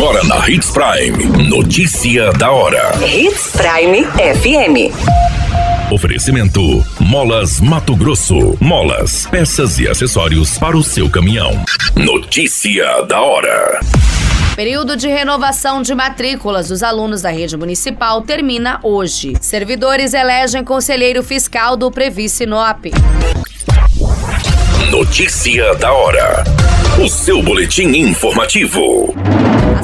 Agora na Hits Prime. Notícia da hora. Hits Prime FM. Oferecimento: Molas Mato Grosso. Molas, peças e acessórios para o seu caminhão. Notícia da hora. Período de renovação de matrículas dos alunos da rede municipal termina hoje. Servidores elegem conselheiro fiscal do Previ Sinop. Notícia da hora. O seu boletim informativo.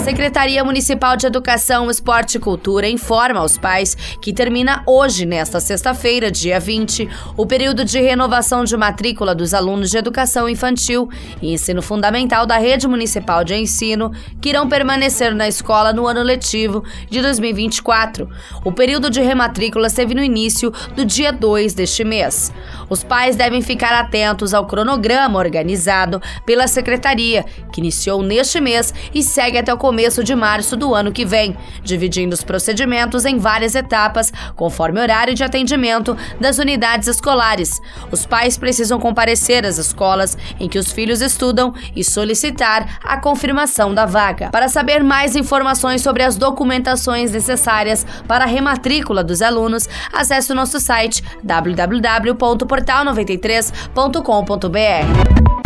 Secretaria Municipal de Educação, Esporte e Cultura informa aos pais que termina hoje, nesta sexta-feira, dia 20, o período de renovação de matrícula dos alunos de educação infantil e ensino fundamental da Rede Municipal de Ensino que irão permanecer na escola no ano letivo de 2024. O período de rematrícula teve no início do dia 2 deste mês. Os pais devem ficar atentos ao cronograma organizado pela Secretaria, que iniciou neste mês e segue até o começo de março do ano que vem, dividindo os procedimentos em várias etapas, conforme horário de atendimento das unidades escolares. Os pais precisam comparecer às escolas em que os filhos estudam e solicitar a confirmação da vaga. Para saber mais informações sobre as documentações necessárias para a rematrícula dos alunos, acesse o nosso site www.portal93.com.br.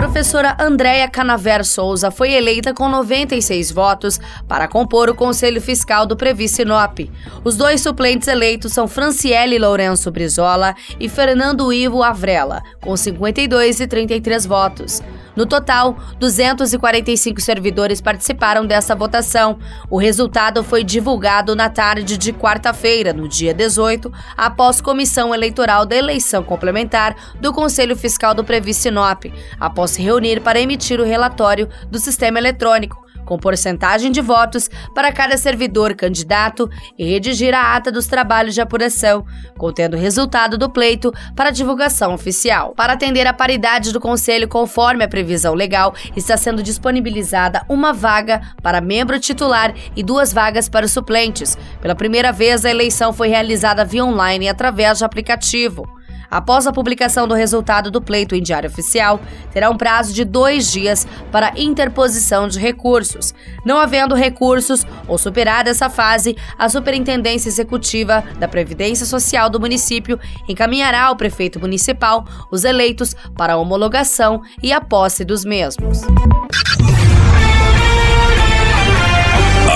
Professora Andréia Canaver Souza foi eleita com 96 votos para compor o Conselho Fiscal do Previ Sinop. Os dois suplentes eleitos são Franciele Lourenço Brizola e Fernando Ivo Avrela, com 52 e 33 votos. No total, 245 servidores participaram dessa votação. O resultado foi divulgado na tarde de quarta-feira, no dia 18, após comissão eleitoral da eleição complementar do Conselho Fiscal do Previ Sinop, após se reunir para emitir o relatório do sistema eletrônico com porcentagem de votos para cada servidor candidato e redigir a ata dos trabalhos de apuração, contendo o resultado do pleito para divulgação oficial. Para atender a paridade do Conselho conforme a previsão legal, está sendo disponibilizada uma vaga para membro titular e duas vagas para suplentes. Pela primeira vez, a eleição foi realizada via online através de aplicativo. Após a publicação do resultado do pleito em Diário Oficial, terá um prazo de dois dias para interposição de recursos. Não havendo recursos ou superada essa fase, a Superintendência Executiva da Previdência Social do município encaminhará ao prefeito municipal os eleitos para a homologação e a posse dos mesmos.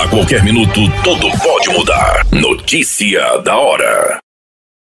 A qualquer minuto, tudo pode mudar. Notícia da hora.